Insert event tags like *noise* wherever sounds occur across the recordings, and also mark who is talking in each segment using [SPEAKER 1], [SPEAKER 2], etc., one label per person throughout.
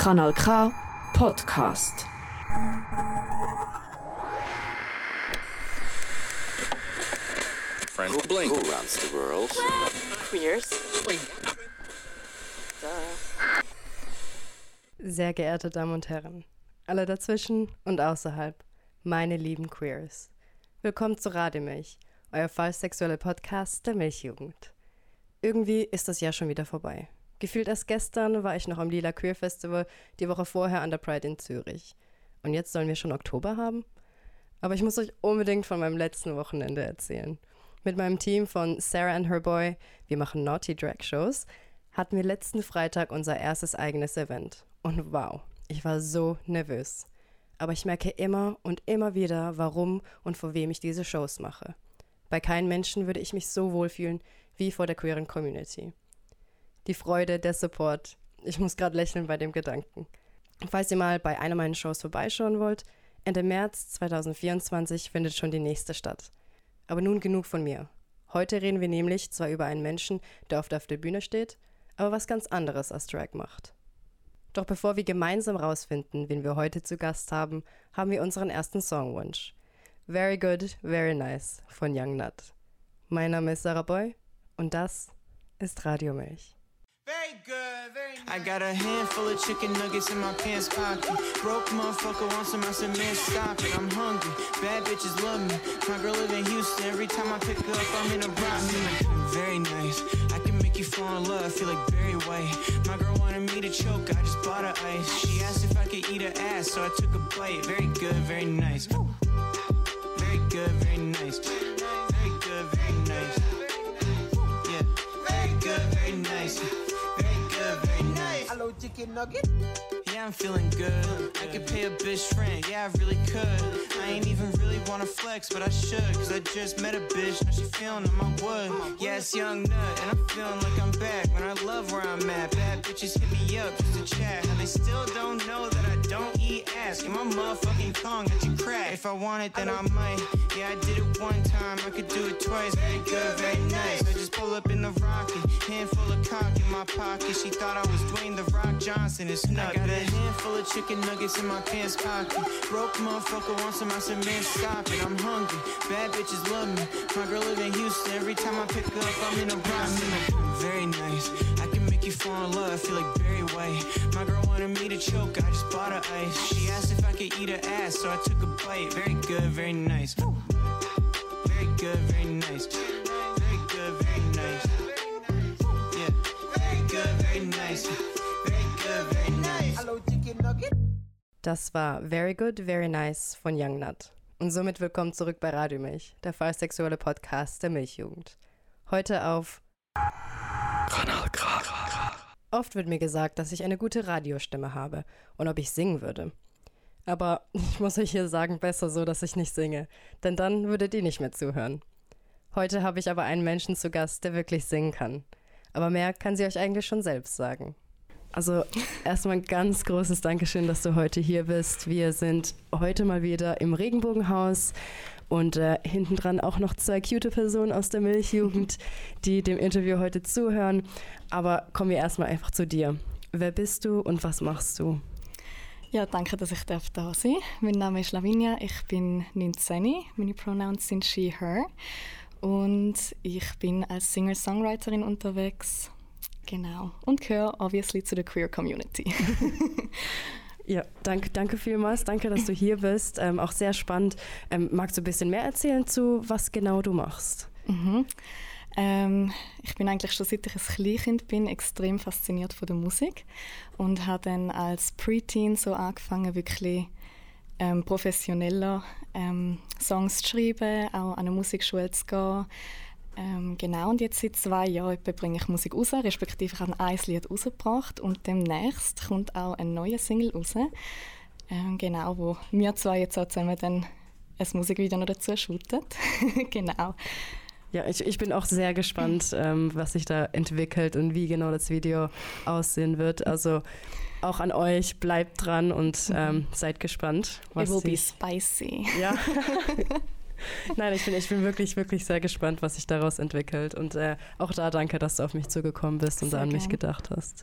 [SPEAKER 1] Kanal K Podcast.
[SPEAKER 2] Blink.
[SPEAKER 3] Who runs the world?
[SPEAKER 4] Queers.
[SPEAKER 5] Sehr geehrte Damen und Herren, alle dazwischen und außerhalb, meine lieben Queers. Willkommen zu Rademilch, euer falsch Podcast der Milchjugend. Irgendwie ist das Jahr schon wieder vorbei. Gefühlt erst gestern war ich noch am Lila Queer Festival, die Woche vorher an der Pride in Zürich. Und jetzt sollen wir schon Oktober haben? Aber ich muss euch unbedingt von meinem letzten Wochenende erzählen. Mit meinem Team von Sarah and Her Boy, wir machen Naughty Drag Shows, hatten wir letzten Freitag unser erstes eigenes Event. Und wow, ich war so nervös. Aber ich merke immer und immer wieder, warum und vor wem ich diese Shows mache. Bei keinem Menschen würde ich mich so wohlfühlen wie vor der queeren Community. Die Freude, der Support. Ich muss gerade lächeln bei dem Gedanken. Falls ihr mal bei einer meiner Shows vorbeischauen wollt, Ende März 2024 findet schon die nächste statt. Aber nun genug von mir. Heute reden wir nämlich zwar über einen Menschen, der oft auf der Bühne steht, aber was ganz anderes als Drag macht. Doch bevor wir gemeinsam rausfinden, wen wir heute zu Gast haben, haben wir unseren ersten Songwunsch. Very Good, Very Nice von Young Nut. Mein Name ist Sarah Boy und das ist Radio Milch.
[SPEAKER 6] Very good, very nice. I got a handful of chicken nuggets in my pants pocket. Broke motherfucker wants some, I said, man, stop it. I'm hungry. Bad bitches love me. My girl live in Houston. Every time I pick her up, I'm in a rock. Very nice. I can make you fall in love. I feel like Barry White. My girl wanted me to choke. I just bought her ice. She asked if I could eat her ass, so I took a bite. Very good, very nice. Very good, very nice. Chicken nugget. Yeah, I'm feeling good. I could pay a bitch rent, yeah, I really could. I ain't even really wanna flex, but I should. Cause I just met a bitch, now she feeling on my wood. Yeah, it's young nut, and I'm feeling like I'm back. Man, I love where I'm at. Bad bitches hit me up just to chat. And they still don't know that I don't eat ass. Get my motherfucking tongue at you crack. If I want it, then I might. Yeah, I did it one time, I could do it twice. Very good, very nice. I just pull up in the rocket, handful of cock in my pocket. She thought I was Dwayne the Rock Johnson. It's not. I got a handful of chicken nuggets in my pants pocket. Broke motherfucker wants some, I said, man, stop it. I'm hungry. Bad bitches love me. My girl live in Houston. Every time I pick up, I'm in a rock. Very nice. You fall in love. Feel like Barry White. My girl wanted me to choke. I just bought her ice. She asked if I could eat her ass, so I took a bite. Very good, very nice. Very good, very nice. Very good, very nice. Yeah. Very good, very nice. Very good, very nice. Hello, chicken nugget.
[SPEAKER 5] Das war Very Good, Very Nice von Young Nut. Und somit willkommen zurück bei Radio Milch, der fallsexuelle Podcast der Milchjugend. Heute auf
[SPEAKER 2] Kanal K.
[SPEAKER 5] Oft wird mir gesagt, dass ich eine gute Radiostimme habe und ob ich singen würde. Aber *laughs* ich muss euch hier sagen, besser so, dass ich nicht singe, denn dann würdet ihr nicht mehr zuhören. Heute habe ich aber einen Menschen zu Gast, der wirklich singen kann. Aber mehr kann sie euch eigentlich schon selbst sagen. Also erstmal ein ganz großes Dankeschön, dass du heute hier bist. Wir sind heute mal wieder im Regenbogenhaus und äh, hinten dran auch noch zwei cute Personen aus der Milchjugend, *laughs* die dem Interview heute zuhören. Aber kommen wir erstmal einfach zu dir. Wer bist du und was machst du?
[SPEAKER 7] Ja, danke, dass ich darf da sein Mein Name ist Lavinia, ich bin 19, meine Pronouns sind she, her und ich bin als Singer-Songwriterin unterwegs. Genau. Und gehöre obviously zu der Queer Community. *laughs* *laughs*
[SPEAKER 5] Ja, danke, danke vielmals. Danke, dass du hier bist. Ähm, auch sehr spannend. Ähm, magst du ein bisschen mehr erzählen zu, was genau du machst?
[SPEAKER 7] Mhm. Ähm, ich bin eigentlich schon seit ich ein Kleinkind bin extrem fasziniert von der Musik und habe dann als Preteen so angefangen, wirklich ähm, professioneller ähm, Songs zu schreiben, auch an eine Musikschule zu gehen. Ähm, genau, und jetzt seit zwei Jahren bringe ich Musik raus, respektive ich habe ein Lied rausgebracht und demnächst kommt auch ein neuer Single raus, ähm, genau, wo wir zwei jetzt auch zusammen dann ein Musikvideo noch dazu shooten. *laughs* genau.
[SPEAKER 5] Ja, ich, ich bin auch sehr gespannt, ähm, was sich da entwickelt und wie genau das Video aussehen wird. Also auch an euch, bleibt dran und ähm, seid gespannt.
[SPEAKER 7] It will be spicy.
[SPEAKER 5] Ja. *laughs* Nein, ich bin, ich bin wirklich, wirklich sehr gespannt, was sich daraus entwickelt. Und äh, auch da danke, dass du auf mich zugekommen bist und
[SPEAKER 7] Sehr
[SPEAKER 5] da an mich gedacht hast.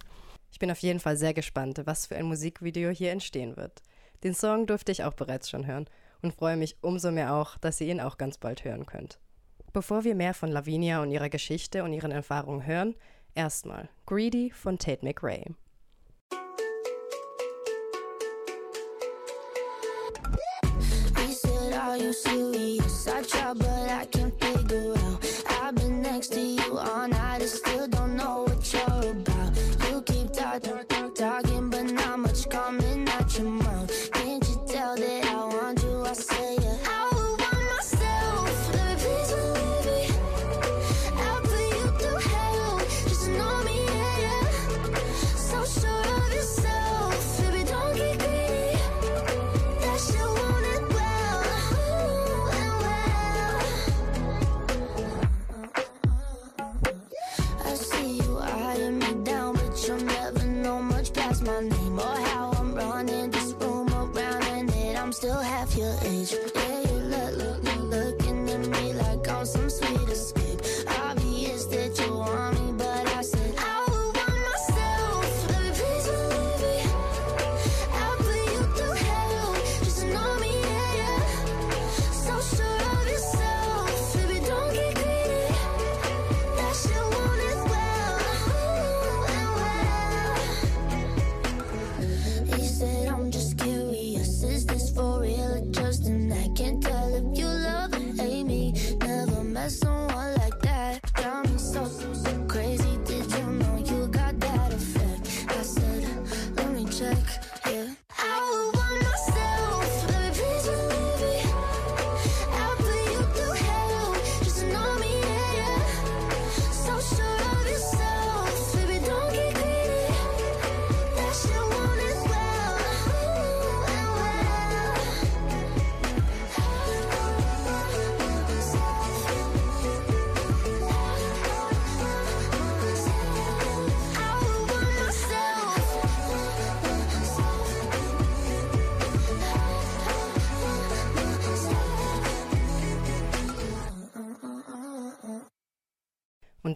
[SPEAKER 5] Ich bin auf jeden Fall sehr gespannt, was für ein Musikvideo hier entstehen wird. Den Song durfte ich auch bereits schon hören und freue mich umso mehr auch, dass ihr ihn auch ganz bald hören könnt. Bevor wir mehr von Lavinia und ihrer Geschichte und ihren Erfahrungen hören, erstmal Greedy von Tate McRae.
[SPEAKER 3] He said, Are you trouble I can't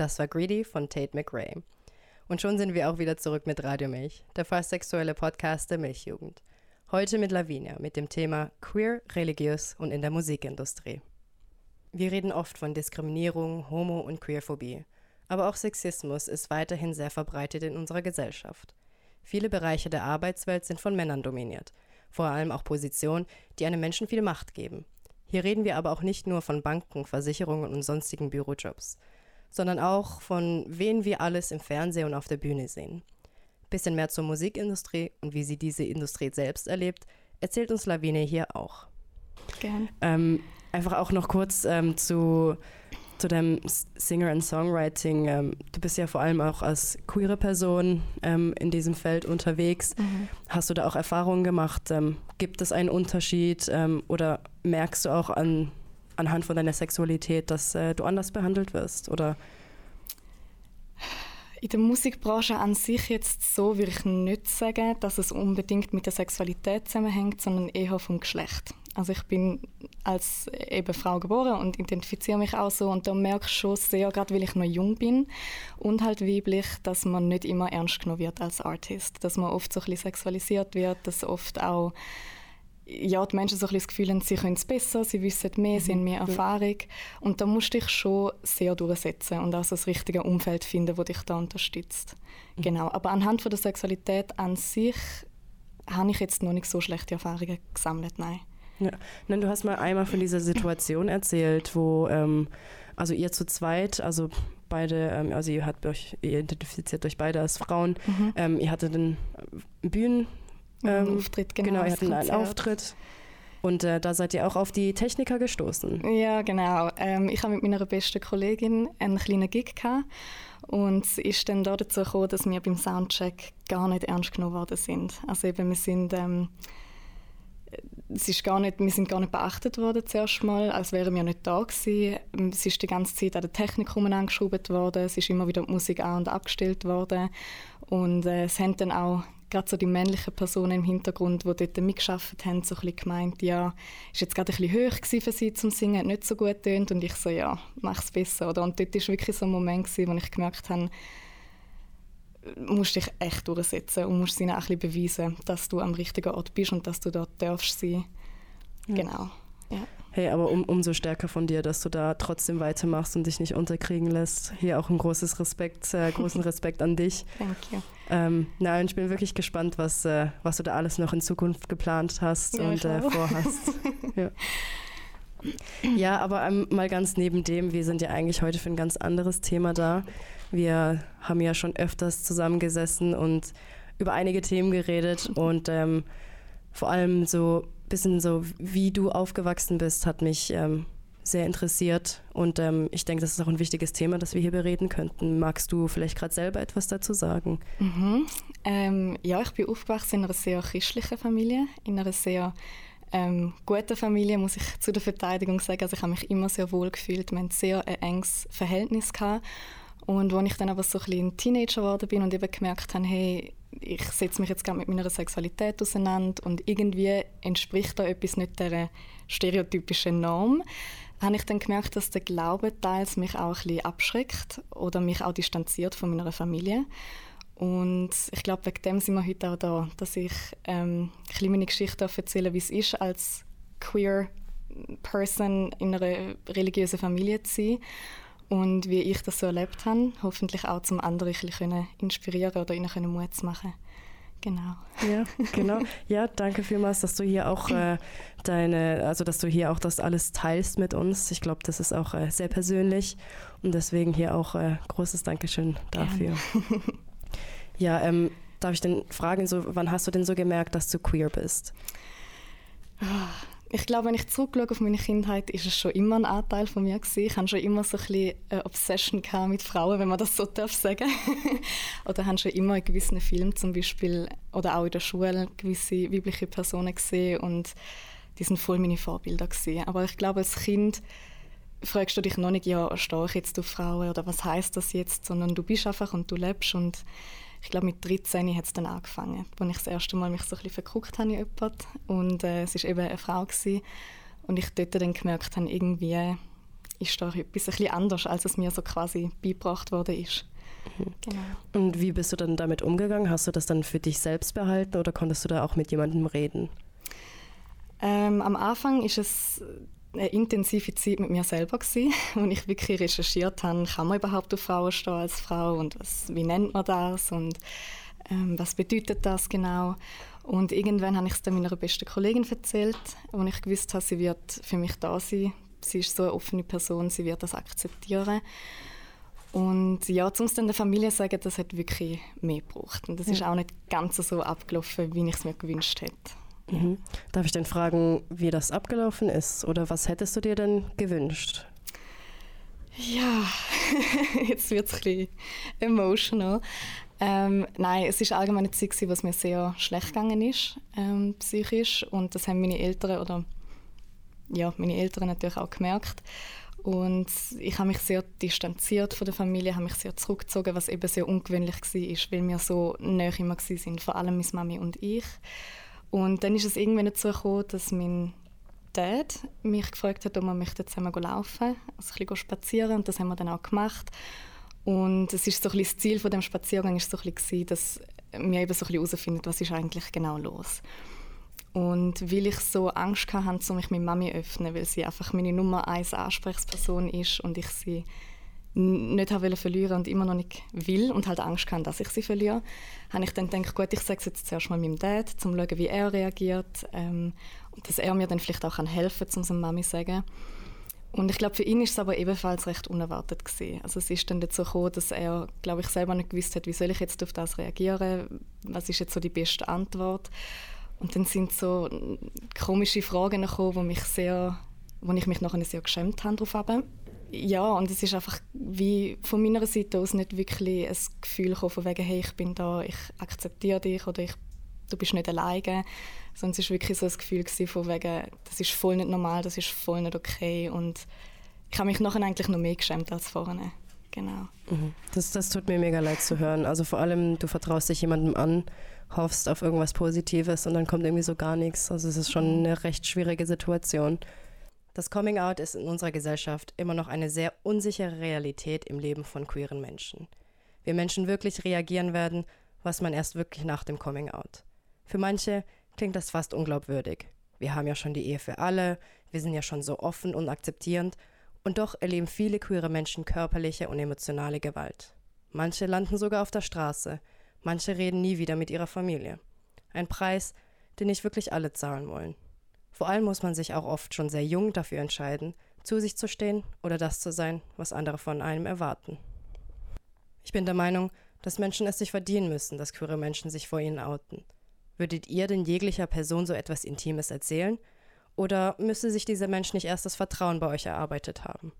[SPEAKER 5] das war Greedy von Tate McRae. Und schon sind wir auch wieder zurück mit Radio Milch, der fast sexuelle Podcast der Milchjugend. Heute mit Lavinia mit dem Thema Queer, religiös und in der Musikindustrie. Wir reden oft von Diskriminierung, Homo- und Queerphobie. Aber auch Sexismus ist weiterhin sehr verbreitet in unserer Gesellschaft. Viele Bereiche der Arbeitswelt sind von Männern dominiert, vor allem auch Positionen, die einem Menschen viel Macht geben. Hier reden wir aber auch nicht nur von Banken, Versicherungen und sonstigen Bürojobs, sondern auch von wen wir alles im Fernsehen und auf der Bühne sehen. Bisschen mehr zur Musikindustrie und wie sie diese Industrie selbst erlebt, erzählt uns Lawine hier auch.
[SPEAKER 7] Gern.
[SPEAKER 5] Ähm, einfach auch noch kurz ähm, zu, zu deinem Singer- and Songwriting. Ähm, du bist ja vor allem auch als queere Person ähm, in diesem Feld unterwegs. Hast du da auch Erfahrungen gemacht? Ähm, gibt es einen Unterschied ähm, oder merkst du auch an, anhand von deiner Sexualität, dass äh, du anders behandelt wirst? Oder
[SPEAKER 7] In der Musikbranche an sich jetzt so würde ich nicht sagen, dass es unbedingt mit der Sexualität zusammenhängt, sondern eher vom Geschlecht. Also ich bin als eben Frau geboren und identifiziere mich auch so und da merke ich schon sehr, gerade weil ich noch jung bin und halt weiblich, dass man nicht immer ernst genommen wird als Artist, dass man oft so ein bisschen sexualisiert wird, dass oft auch ja, die Menschen so ein das Gefühl haben, sie können es besser, sie wissen mehr, sie haben mehr Erfahrung. Und da musst du dich schon sehr durchsetzen und auch so das richtige Umfeld finden, das dich da unterstützt. Genau. Aber anhand von der Sexualität an sich habe ich jetzt noch nicht so schlechte Erfahrungen gesammelt, nein.
[SPEAKER 5] Ja. Nein, du hast mal einmal von dieser Situation erzählt, wo ähm, also ihr zu zweit, also beide, ähm, also ihr habt euch, ihr identifiziert euch beide als Frauen, ähm, ihr hattet einen Bühnen,
[SPEAKER 7] Einen
[SPEAKER 5] ähm,
[SPEAKER 7] Auftritt, genau,
[SPEAKER 5] genau, ihr hattet einen. Auftritt und äh, da seid ihr auch auf die Techniker gestoßen.
[SPEAKER 7] Ja, genau. Ähm, ich habe mit meiner besten Kollegin einen kleinen Gig gehabt und es ist dann da dazu gekommen, dass wir beim Soundcheck gar nicht ernst genommen worden sind. Also eben, wir sind, ähm, es ist gar nicht, wir sind gar nicht beachtet worden zuerst mal, als wären wir nicht da gewesen. Es ist die ganze Zeit an der Technik angeschraubt worden, es ist immer wieder die Musik an- und abgestellt worden und äh, es haben dann auch gerade so die männlichen Personen im Hintergrund, die dort mitgearbeitet haben, so ein bisschen gemeint, ja, ist jetzt gerade ein bisschen hoch für sie zum Singen, hat nicht so gut tönt und ich so, ja, mach's besser, oder? Und dort war wirklich so ein Moment gewesen, wo ich gemerkt habe, musst dich echt durchsetzen und musst ihnen auch ein bisschen beweisen, dass du am richtigen Ort bist und dass du dort darfst sein. Ja. Genau. Ja.
[SPEAKER 5] Hey, aber um, umso stärker von dir, dass du da trotzdem weitermachst und dich nicht unterkriegen lässt. Hier auch ein großes Respekt, äh, großen *laughs* Respekt an dich.
[SPEAKER 7] Thank you.
[SPEAKER 5] Ähm, na, ich bin wirklich gespannt, was, äh, was du da alles noch in Zukunft geplant hast ja, und äh, vorhast. *laughs* ja. ja. aber ähm, mal ganz neben dem, wir sind ja eigentlich heute für ein ganz anderes Thema da. Wir haben ja schon öfters zusammengesessen und über einige Themen geredet *laughs* und ähm, vor allem so bisschen so, wie du aufgewachsen bist, hat mich ähm, sehr interessiert und ähm, ich denke, das ist auch ein wichtiges Thema, das wir hier bereden könnten. Magst du vielleicht gerade selber etwas dazu sagen?
[SPEAKER 7] Mhm. Ähm, ja, ich bin aufgewachsen in einer sehr christlichen Familie, in einer sehr ähm, guten Familie, muss ich zu der Verteidigung sagen. Also ich habe mich immer sehr wohl gefühlt. Wir hatten sehr ein enges Verhältnis gehabt. Und als ich dann aber so ein bisschen Teenager geworden bin und eben gemerkt habe, hey, ich setze mich jetzt gerade mit meiner Sexualität auseinander und irgendwie entspricht da etwas nicht der stereotypischen Norm, habe ich dann gemerkt, dass der Glaube teils mich auch ein bisschen abschreckt oder mich auch distanziert von meiner Familie. Und ich glaube, wegen dem sind wir heute auch da, dass ich ähm, meine Geschichte erzählen wie es ist, als queer Person in einer religiösen Familie zu sein und wie ich das so erlebt habe, hoffentlich auch zum anderen ein bisschen inspirieren oder ihnen Mut zu machen. Genau.
[SPEAKER 5] Ja, *laughs* genau. Ja, danke vielmals, dass du hier auch äh, deine, also dass du hier auch das alles teilst mit uns. Ich glaube, das ist auch äh, sehr persönlich und deswegen hier auch äh, großes Dankeschön dafür. *laughs* ja, ähm, darf ich denn fragen, so, wann hast du denn so gemerkt, dass du queer bist?
[SPEAKER 7] Oh, ich glaube, wenn ich zurückschaue auf meine Kindheit, ist es schon immer ein Anteil von mir gewesen. Ich hatte schon immer so ein bisschen Obsession mit Frauen, wenn man das so darf sagen. *laughs* oder habe schon immer in gewissen Filmen zum Beispiel oder auch in der Schule gewisse weibliche Personen gesehen und die sind voll meine Vorbilder gewesen. Aber ich glaube, als Kind fragst du dich noch nicht, ja, stehe ich jetzt auf Frauen oder was heißt das jetzt, sondern du bist einfach und du lebst und ich glaube mit 13 hat es dann angefangen, als ich das erste Mal mich so ein bisschen verguckt habe in jemanden. Und äh, es war eben eine Frau. Gewesen. Und ich dort dann gemerkt habe, irgendwie ist da etwas ein bisschen anders, als es mir so quasi beigebracht worden ist.
[SPEAKER 5] Mhm. Genau. Und wie bist du dann damit umgegangen? Hast du das dann für dich selbst behalten oder konntest du da auch mit jemandem reden?
[SPEAKER 7] Ähm, am Anfang ist es eine intensive Zeit mit mir selber gewesen, *laughs* wo ich wirklich recherchiert habe, kann man überhaupt auf Frauen stehen als Frau und was, wie nennt man das und ähm, was bedeutet das genau. Und irgendwann habe ich es dann meiner besten Kollegin erzählt, und ich gewusst habe, sie wird für mich da sein. Sie ist so eine offene Person, sie wird das akzeptieren. Und ja, zum dann der Familie sagen, das hat wirklich mehr gebraucht. Und das ja. ist auch nicht ganz so abgelaufen, wie ich es mir gewünscht hätte.
[SPEAKER 5] Mhm. Darf ich denn fragen, wie das abgelaufen ist oder was hättest du dir denn gewünscht?
[SPEAKER 7] Ja, *laughs* jetzt wird es ein bisschen emotional. Ähm, nein, es ist allgemein eine Zeit, was mir sehr schlecht gegangen ist, ähm, psychisch. Und das haben meine Eltern oder ja, meine Eltern natürlich auch gemerkt. Und ich habe mich sehr distanziert von der Familie, habe mich sehr zurückgezogen, was eben sehr ungewöhnlich war, weil wir so näher immer waren, vor allem meine Mami und ich. Und dann ist es irgendwann dazu gekommen, dass mein Dad mich gefragt hat, ob wir möchten zusammen laufen, also ein bisschen spazieren und das haben wir dann auch gemacht. Und es ist so ein das Ziel von dem Spaziergang ist so ein bisschen, dass wir eben so herausfinden, was ist eigentlich genau los. Und weil ich so Angst hatte, um mich mit Mami öffnen, weil sie einfach meine Nummer eins Ansprechperson ist und ich sie nicht habe verlieren und immer noch nicht will und halt Angst hatte, dass ich sie verliere, habe ich dann gedacht, gut, ich sage es jetzt zuerst mal meinem Dad, um zu schauen, wie er reagiert ähm, und dass er mir dann vielleicht auch helfen kann, um es Mami zu sagen. Und ich glaube, für ihn ist es aber ebenfalls recht unerwartet gewesen. Also es ist dann dazu gekommen, dass er, glaube ich, selber nicht gewusst hat, wie soll ich jetzt auf das reagieren, was ist jetzt so die beste Antwort. Und dann sind so komische Fragen gekommen, wo mich sehr, wo ich mich nachher sehr geschämt habe ja, und es ist einfach wie von meiner Seite aus nicht wirklich ein Gefühl gekommen, von wegen, hey, ich bin da, ich akzeptiere dich oder ich, du bist nicht alleine, sondern es war wirklich so ein Gefühl gewesen, von wegen, das ist voll nicht normal, das ist voll nicht okay und ich habe mich nachher eigentlich noch mehr geschämt als vorne. Genau.
[SPEAKER 5] Mhm. Das, das tut mir mega leid zu hören. Also vor allem, du vertraust dich jemandem an, hoffst auf irgendwas Positives und dann kommt irgendwie so gar nichts. Also es ist schon eine recht schwierige Situation. Das Coming Out ist in unserer Gesellschaft immer noch eine sehr unsichere Realität im Leben von queeren Menschen. wir Menschen wirklich reagieren werden, was man erst wirklich nach dem Coming Out. Für manche klingt das fast unglaubwürdig. Wir haben ja schon die Ehe für alle, wir sind ja schon so offen und akzeptierend, und doch erleben viele queere Menschen körperliche und emotionale Gewalt. Manche landen sogar auf der Straße, manche reden nie wieder mit ihrer Familie. Ein Preis, den nicht wirklich alle zahlen wollen. Vor allem muss man sich auch oft schon sehr jung dafür entscheiden, zu sich zu stehen oder das zu sein, was andere von einem erwarten. Ich bin der Meinung, dass Menschen es sich verdienen müssen, dass queere Menschen sich vor ihnen outen. Würdet ihr denn jeglicher Person so etwas Intimes erzählen? Oder müsste sich dieser Mensch nicht erst das Vertrauen bei euch erarbeitet haben?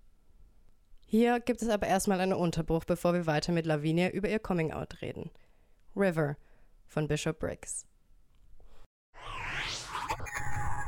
[SPEAKER 5] Hier gibt es aber erstmal einen Unterbruch, bevor wir weiter mit Lavinia über ihr Coming Out reden. River von Bishop Briggs.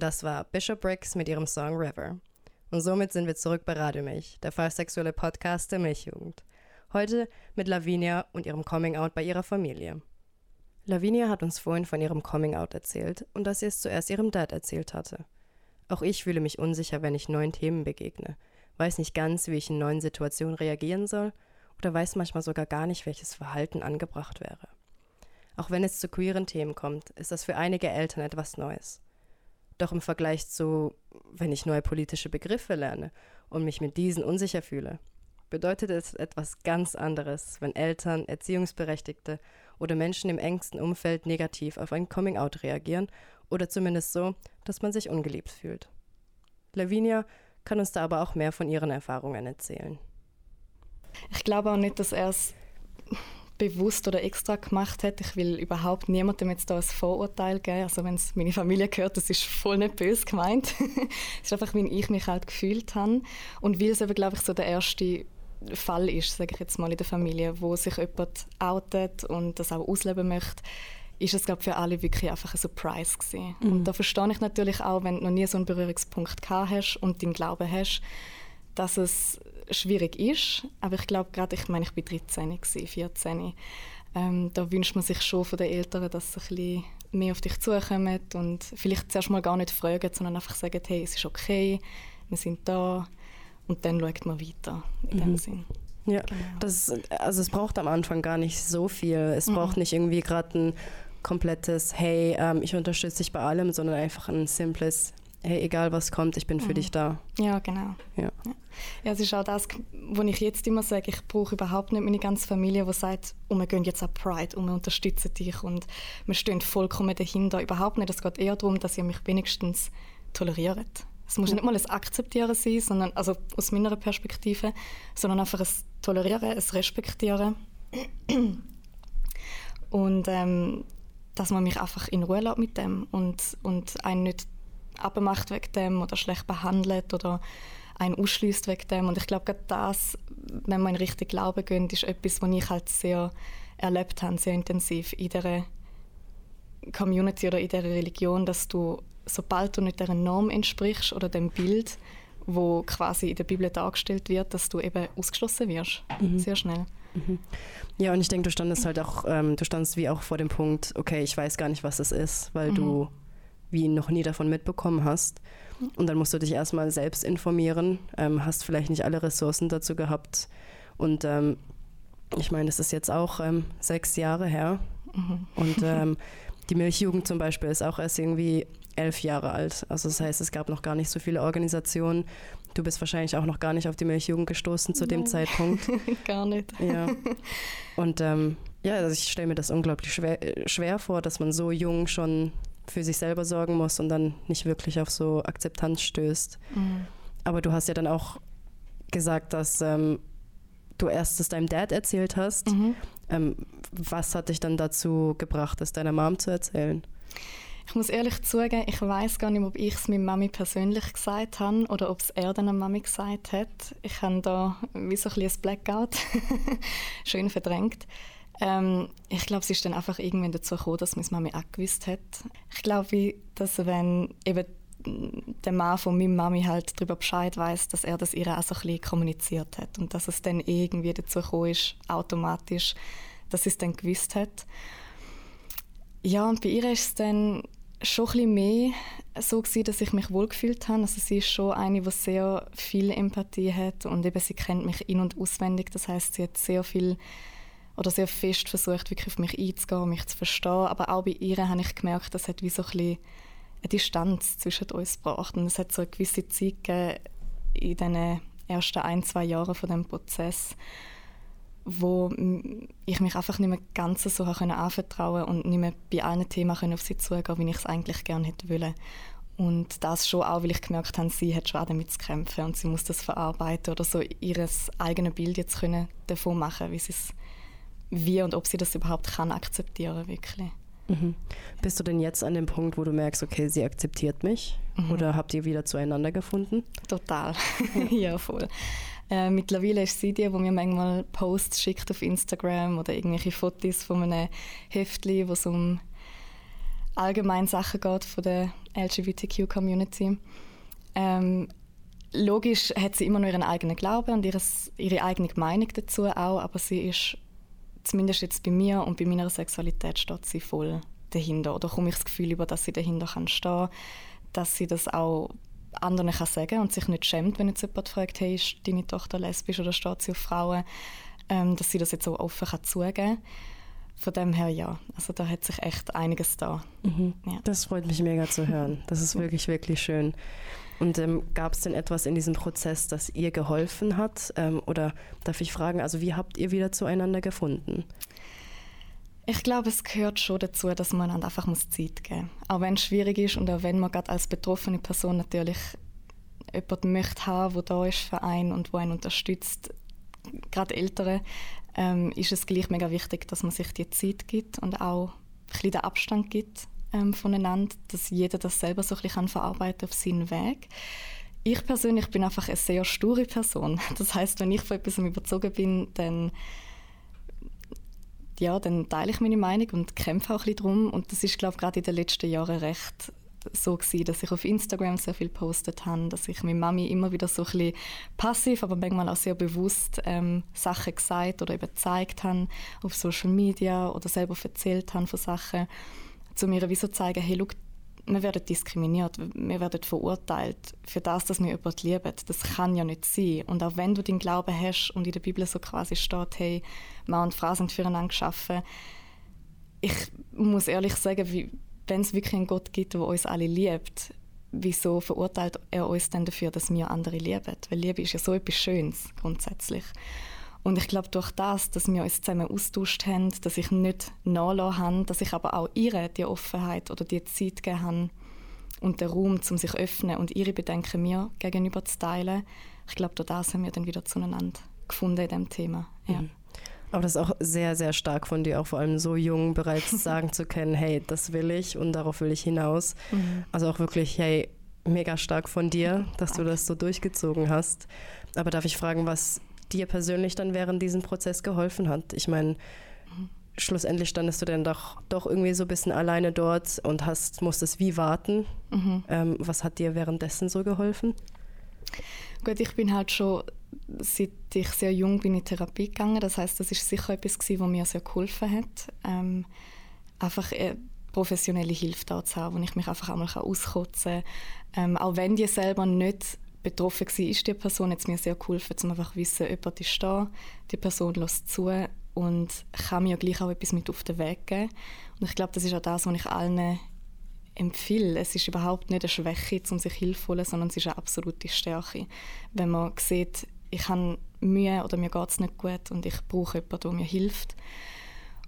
[SPEAKER 5] Und das war Bishop Briggs mit ihrem Song River. Und somit sind wir zurück bei Radio Milch, der fallsexuelle Podcast der Milchjugend. Heute mit Lavinia und ihrem Coming Out bei ihrer Familie. Lavinia hat uns vorhin von ihrem Coming Out erzählt und dass sie es zuerst ihrem Dad erzählt hatte. Auch ich fühle mich unsicher, wenn ich neuen Themen begegne, weiß nicht ganz, wie ich in neuen Situationen reagieren soll oder weiß manchmal sogar gar nicht, welches Verhalten angebracht wäre. Auch wenn es zu queeren Themen kommt, ist das für einige Eltern etwas Neues. Doch im Vergleich zu, wenn ich neue politische Begriffe lerne und mich mit diesen unsicher fühle, bedeutet es etwas ganz anderes, wenn Eltern, Erziehungsberechtigte oder Menschen im engsten Umfeld negativ auf ein Coming-out reagieren oder zumindest so, dass man sich ungeliebt fühlt. Lavinia kann uns da aber auch mehr von ihren Erfahrungen erzählen.
[SPEAKER 7] Ich glaube auch nicht, dass er es bewusst oder extra gemacht hat. Ich will überhaupt niemandem jetzt da ein Vorurteil geben. Also wenn es meine Familie gehört, das ist voll nicht böse gemeint. *laughs* es ist einfach, wie ich mich halt gefühlt habe. Und weil es eben, glaube ich, so der erste Fall ist, sage ich jetzt mal in der Familie, wo sich jemand outet und das auch ausleben möchte, ist es glaube für alle wirklich einfach ein Surprise gewesen. Mhm. Und da verstehe ich natürlich auch, wenn du noch nie so einen Berührungspunkt gehabt hast und den Glauben hast, dass es schwierig ist. Aber ich glaube gerade, ich meine, ich war 13, 14. Ähm, da wünscht man sich schon von den Eltern, dass sie ein bisschen mehr auf dich zukommen und vielleicht zuerst mal gar nicht fragen, sondern einfach sagen, hey, es ist okay, wir sind da und dann schaut man weiter in
[SPEAKER 5] Mhm.
[SPEAKER 7] dem Sinn.
[SPEAKER 5] Ja,
[SPEAKER 7] Genau.
[SPEAKER 5] das, also es braucht am Anfang gar nicht so viel. Es
[SPEAKER 7] Mhm.
[SPEAKER 5] braucht nicht irgendwie gerade ein komplettes Hey, ähm, ich unterstütze dich bei allem, sondern einfach ein simples Hey, egal was kommt, ich bin für
[SPEAKER 7] Mhm.
[SPEAKER 5] dich da.
[SPEAKER 7] Ja, genau.
[SPEAKER 5] Ja.
[SPEAKER 7] Ja. es ist auch das, was ich jetzt immer sage, ich brauche überhaupt nicht meine ganze Familie, die sagt, oh, wir gehen jetzt an Pride und wir unterstützen dich und wir stehen vollkommen dahinter. Überhaupt nicht. Es geht eher darum, dass ihr mich wenigstens toleriert. Es muss nicht mal ein Akzeptieren sein, sondern, also aus meiner Perspektive, sondern einfach ein Tolerieren, ein Respektieren. Und ähm, dass man mich einfach in Ruhe lässt mit dem und, und einen nicht abmacht wegen dem oder schlecht behandelt oder einen ausschließt wegen dem. Und ich glaube, gerade das, wenn man in Richtung Glauben geht, ist etwas, was ich halt sehr erlebt habe, sehr intensiv in dieser Community oder in dieser Religion, dass du, sobald du nicht dieser Norm entsprichst oder dem Bild, wo quasi in der Bibel dargestellt wird, dass du eben ausgeschlossen wirst. Sehr schnell.
[SPEAKER 5] Ja, und ich denke, du standest halt auch, ähm, du standst wie auch vor dem Punkt, okay, ich weiß gar nicht, was das ist, weil du wie noch nie davon mitbekommen hast. Und dann musst du dich erstmal selbst informieren, ähm, hast vielleicht nicht alle Ressourcen dazu gehabt. Und ähm, ich meine, das ist jetzt auch ähm, sechs Jahre her. Und *laughs* ähm, die Milchjugend zum Beispiel ist auch erst irgendwie elf Jahre alt. Also das heißt, es gab noch gar nicht so viele Organisationen. Du bist wahrscheinlich auch noch gar nicht auf die Milchjugend gestoßen zu dem
[SPEAKER 7] Nein.
[SPEAKER 5] Zeitpunkt. *laughs*
[SPEAKER 7] Gar nicht.
[SPEAKER 5] Ja. *laughs* Und ähm, ja, also ich stelle mir das unglaublich schwer, äh, schwer vor, dass man so jung schon für sich selber sorgen muss und dann nicht wirklich auf so Akzeptanz stößt.
[SPEAKER 7] Mhm.
[SPEAKER 5] Aber du hast ja dann auch gesagt, dass ähm, du erst es deinem Dad erzählt hast.
[SPEAKER 7] Mhm.
[SPEAKER 5] Ähm, was hat dich dann dazu gebracht, es deiner Mom zu erzählen?
[SPEAKER 7] Ich muss ehrlich zugeben, ich weiß gar nicht, ob ich es meiner Mami persönlich gesagt habe oder ob es er dann Mami gesagt hat. Ich habe da wie so ein ein Blackout, *laughs* schön verdrängt. Ähm, ich glaube, es ist dann einfach irgendwann dazu gekommen, dass meine Mami auch gewusst hat. Ich glaube, dass wenn eben der Mann von meiner Mami halt darüber Bescheid weiß, dass er das ihr auch so ein kommuniziert hat und dass es dann irgendwie dazu gekommen ist, automatisch, dass sie es dann gewusst hat. Ja, und bei ihr ist es dann schon ein mehr so gewesen, dass ich mich wohlgefühlt habe. Also sie ist schon eine, die sehr viel Empathie hat und eben sie kennt mich in- und auswendig. Das heißt, sie hat sehr viel oder sehr fest versucht, wirklich auf mich einzugehen, mich zu verstehen. Aber auch bei ihr habe ich gemerkt, das hat wie so ein eine Distanz zwischen uns gebracht. Und es hat so eine gewisse Zeit gegeben in den ersten ein, zwei Jahren von dem Prozess, wo ich mich einfach nicht mehr ganz so anvertrauen und nicht mehr bei allen Themen auf sie zugehen, wie ich es eigentlich gerne hätte wollen. Und das schon auch, weil ich gemerkt habe, sie hat schon damit zu kämpfen und sie muss das verarbeiten oder so ihr eigenes Bild jetzt können davon machen, wie sie es wie und ob sie das überhaupt kann akzeptieren wirklich.
[SPEAKER 5] Mhm. Bist du denn jetzt an dem Punkt, wo du merkst, okay, sie akzeptiert mich? Oder habt ihr wieder zueinander gefunden?
[SPEAKER 7] Total. *laughs* *laughs* ja, voll. Äh, mittlerweile ist sie die, die mir manchmal Posts schickt auf Instagram oder irgendwelche Fotos von einem Heftli, wo es um allgemeine Sachen geht von der LGBTQ-Community. Ähm, logisch hat sie immer noch ihren eigenen Glauben und ihres, ihre eigene Meinung dazu auch, aber sie ist, zumindest jetzt bei mir und bei meiner Sexualität, steht sie voll dahinter. Oder komme ich das Gefühl über, dass sie dahinter kann stehen dass sie das auch anderen kann sagen und sich nicht schämt, wenn jetzt jemand fragt, hey, ist deine Tochter lesbisch oder steht sie auf Frauen, ähm, dass sie das jetzt auch offen kann zugeben von dem her ja. Also da hat sich echt einiges da. Ja.
[SPEAKER 5] Das freut mich mega zu hören. Das ist *laughs* wirklich, wirklich schön. Und ähm, gab es denn etwas in diesem Prozess, das ihr geholfen hat? Ähm, oder darf ich fragen, also wie habt ihr wieder zueinander gefunden?
[SPEAKER 7] Ich glaube, es gehört schon dazu, dass man einander einfach muss Zeit geben muss. Auch wenn es schwierig ist und auch wenn man gerade als betroffene Person natürlich jemanden möchte haben, der da ist für einen und wo einen unterstützt, gerade Ältere, ähm, ist es gleich mega wichtig, dass man sich die Zeit gibt und auch ein bisschen den Abstand gibt ähm, voneinander, dass jeder das selber so ein bisschen kann verarbeiten auf seinen Weg. Ich persönlich bin einfach eine sehr sture Person. *laughs* Das heißt, wenn ich von etwas überzogen bin, dann ja, dann teile ich meine Meinung und kämpfe auch ein bisschen drum. Und das ist, glaube ich, gerade in den letzten Jahren recht so gewesen, dass ich auf Instagram sehr viel postet habe, dass ich mit Mami immer wieder so ein bisschen passiv, aber manchmal auch sehr bewusst ähm, Sachen gesagt oder eben habe auf Social Media oder selber erzählt habe von Sachen, zu mir wie so zeigen, hey, schau, wir werden diskriminiert, wir werden verurteilt für das, dass wir jemanden lieben. Das kann ja nicht sein. Und auch wenn du den Glauben hast und in der Bibel so quasi steht, hey, Mann und Frau sind füreinander geschaffen, ich muss ehrlich sagen, wenn es wirklich einen Gott gibt, der uns alle liebt, wieso verurteilt er uns denn dafür, dass wir andere lieben? Weil Liebe ist ja so etwas Schönes grundsätzlich. Und ich glaube, durch das, dass wir uns zusammen austauscht haben, dass ich nicht nachgelassen habe, dass ich aber auch ihr die Offenheit oder die Zeit gegeben habe und den Raum, um sich zu öffnen und ihre Bedenken mir gegenüber zu teilen, ich glaube, durch das haben wir dann wieder zueinander gefunden in diesem Thema. Ja.
[SPEAKER 5] Mhm. Aber das ist auch sehr, sehr stark von dir, auch vor allem so jung bereits *laughs* sagen zu können, hey, das will ich und darauf will ich hinaus.
[SPEAKER 7] Mhm.
[SPEAKER 5] Also auch wirklich, hey, mega stark von dir, dass du das so durchgezogen hast. Aber darf ich fragen, was dir persönlich dann während diesem Prozess geholfen hat? Ich meine, schlussendlich standest du dann doch, doch irgendwie so ein bisschen alleine dort und hast, musstest wie warten.
[SPEAKER 7] Mhm.
[SPEAKER 5] Ähm, was hat dir währenddessen so geholfen?
[SPEAKER 7] Gut, ich bin halt schon, seit ich sehr jung bin, in Therapie gegangen. Das heißt, das ist sicher etwas gewesen, was mir sehr geholfen hat. Ähm, einfach äh, professionelle Hilfe da zu haben, wo ich mich einfach einmal auskotzen kann. Ähm, auch wenn die selber nicht betroffen war, ist die Person jetzt mir sehr geholfen, um einfach zu wissen, jemand ist da, die Person lässt zu und kann mir gleich auch etwas mit auf den Weg geben. Und ich glaube, das ist auch das, was ich allen empfehle. Es ist überhaupt nicht eine Schwäche, um sich Hilfe zu holen, sondern es ist eine absolute Stärke. Wenn man sieht, ich habe Mühe oder mir geht es nicht gut und ich brauche jemanden, der mir hilft.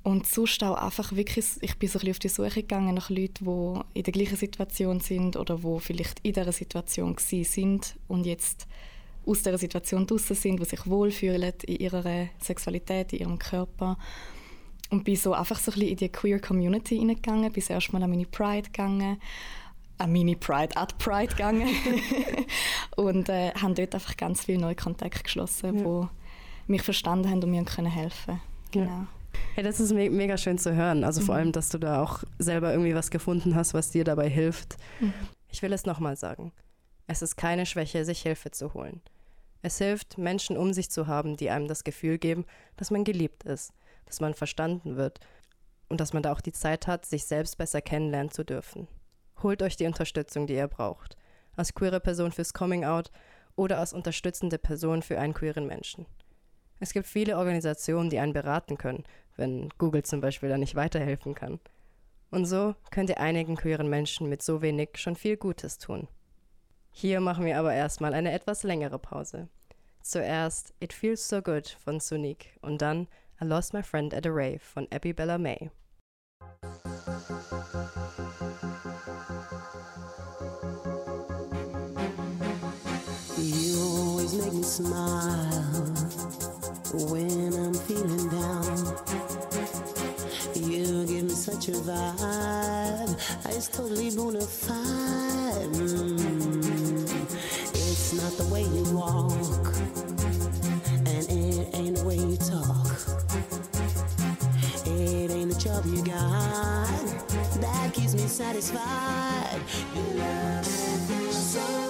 [SPEAKER 7] Und sonst auch einfach wirklich, ich bin so ein bisschen auf die Suche gegangen nach Leuten, die in der gleichen Situation sind oder wo vielleicht in dieser Situation sind und jetzt aus dieser Situation draußen sind, die sich wohlfühlen in ihrer Sexualität, in ihrem Körper. Und bin so einfach so ein bisschen in die Queer Community hineingegangen, bin erst mal an meine Pride gegangen, an meine Pride, at Pride gegangen *laughs* und äh, haben dort einfach ganz viele neue Kontakte geschlossen,
[SPEAKER 5] Ja.
[SPEAKER 7] wo mich verstanden haben und mir können helfen.
[SPEAKER 5] Ja. Hey, das ist me mega schön zu hören. Also vor
[SPEAKER 7] Mhm.
[SPEAKER 5] allem, dass du da auch selber irgendwie was gefunden hast, was dir dabei hilft.
[SPEAKER 7] Mhm.
[SPEAKER 5] Ich will es nochmal sagen. Es ist keine Schwäche, sich Hilfe zu holen. Es hilft, Menschen um sich zu haben, die einem das Gefühl geben, dass man geliebt ist, dass man verstanden wird und dass man da auch die Zeit hat, sich selbst besser kennenlernen zu dürfen. Holt euch die Unterstützung, die ihr braucht. Als queere Person fürs Coming Out oder als unterstützende Person für einen queeren Menschen. Es gibt viele Organisationen, die einen beraten können, wenn Google zum Beispiel da nicht weiterhelfen kann. Und so könnt ihr einigen queeren Menschen mit so wenig schon viel Gutes tun. Hier machen wir aber erstmal eine etwas längere Pause. Zuerst It Feels So Good von Sonique und dann I Lost My Friend at a Rave von Abby Bella May.
[SPEAKER 8] You always make me smile when I'm feeling down. You give me such a vibe, it's totally bona fide. Mm. It's not the way you walk, and it ain't the way you talk. It ain't the job you got that keeps me satisfied. Your love is so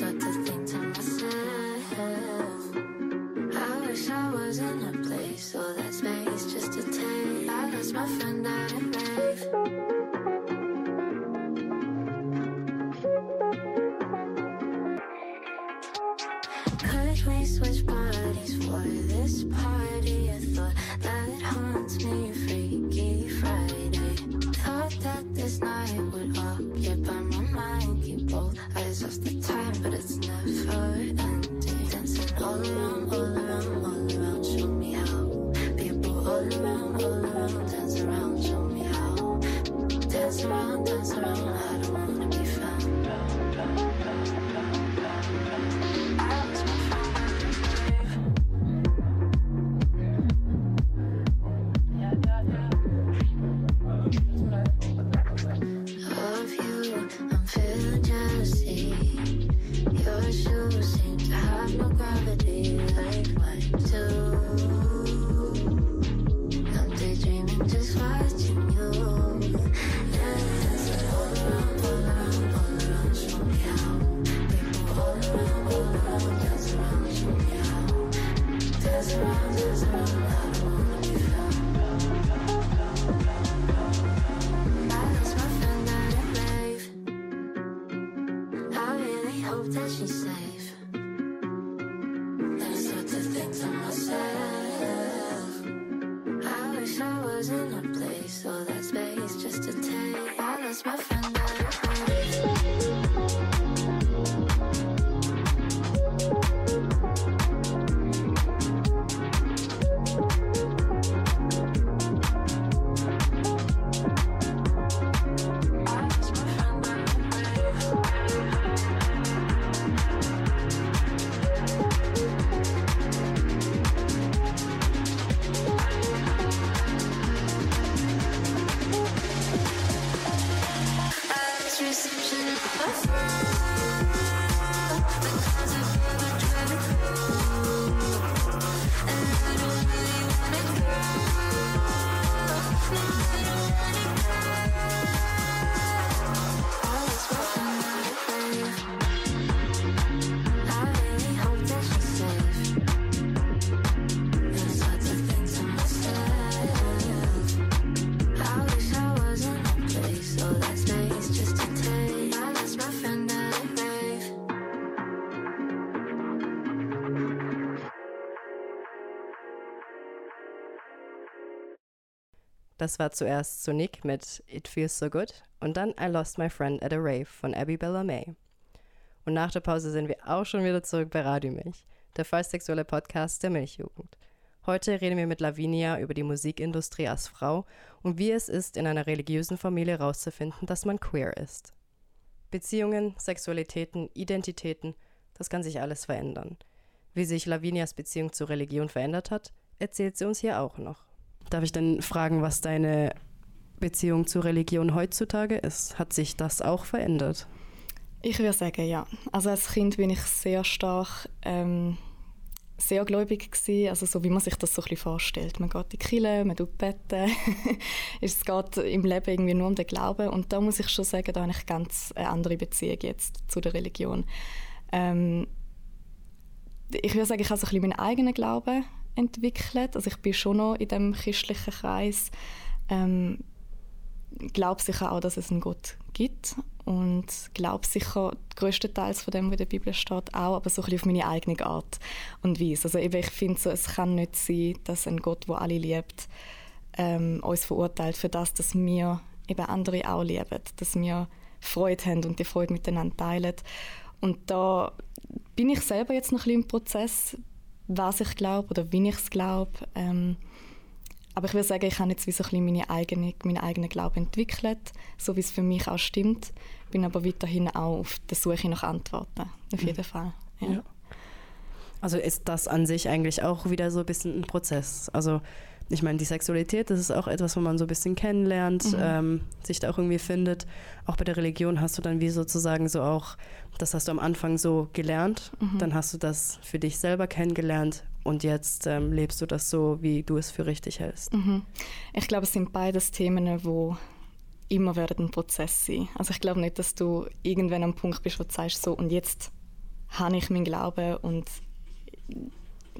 [SPEAKER 3] sorts of things
[SPEAKER 5] Das war zuerst Sonic mit It Feels So Good und dann I Lost My Friend at a Rave von Abby Bella May. Und nach der Pause sind wir auch schon wieder zurück bei Radio Milch, der vollsexuelle Podcast der Milchjugend. Heute reden wir mit Lavinia über die Musikindustrie als Frau und wie es ist, in einer religiösen Familie herauszufinden, dass man queer ist. Beziehungen, Sexualitäten, Identitäten, das kann sich alles verändern. Wie sich Lavinias Beziehung zur Religion verändert hat, erzählt sie uns hier auch noch. Darf ich denn fragen, was deine Beziehung zur Religion heutzutage ist? Hat sich das auch verändert?
[SPEAKER 7] Ich würde sagen, ja. Also als Kind bin ich sehr stark ähm, sehr gläubig gewesen, also so wie man sich das so ein bisschen vorstellt. Man geht in die Kirche, man tut beten. *laughs* es geht im Leben irgendwie nur um den Glauben und da muss ich schon sagen, da habe ich ganz eine andere Beziehung jetzt zu der Religion. Ähm, ich würde sagen, ich habe so ein bisschen meinen eigenen Glauben entwickelt. Also ich bin schon noch in dem christlichen Kreis. Ähm, glaube sicher auch, dass es einen Gott gibt und glaube sicher größtenteils von dem, was in der Bibel steht, auch, aber so ein auf meine eigene Art und Weise. Also eben, ich finde so, es kann nicht sein, dass ein Gott, der alle liebt, ähm, uns verurteilt für das, dass wir eben andere auch lieben, dass wir Freude haben und die Freude miteinander teilen. Und da bin ich selber jetzt noch ein bisschen im Prozess, was ich glaube oder wie ich es glaube. Ähm, aber ich würde sagen, ich habe jetzt wie so ein bisschen meine eigene, meinen eigenen Glauben entwickelt, so wie es für mich auch stimmt. Bin aber weiterhin auch auf der Suche nach Antworten, auf jeden Fall. Ja.
[SPEAKER 5] Ja. Also ist das an sich eigentlich auch wieder so ein bisschen ein Prozess. Also ich meine, die Sexualität, das ist auch etwas, wo man so ein bisschen kennenlernt,
[SPEAKER 7] Mhm.
[SPEAKER 5] ähm, sich da auch irgendwie findet. Auch bei der Religion hast du dann wie sozusagen so auch, das hast du am Anfang so gelernt,
[SPEAKER 7] Mhm.
[SPEAKER 5] dann hast du das für dich selber kennengelernt und jetzt ähm, lebst du das so, wie du es für richtig hältst.
[SPEAKER 7] Mhm. Ich glaube, es sind beides Themen, wo immer werden ein Prozess sein. Also ich glaube nicht, dass du irgendwann am Punkt bist, wo du sagst, so und jetzt habe ich meinen Glauben und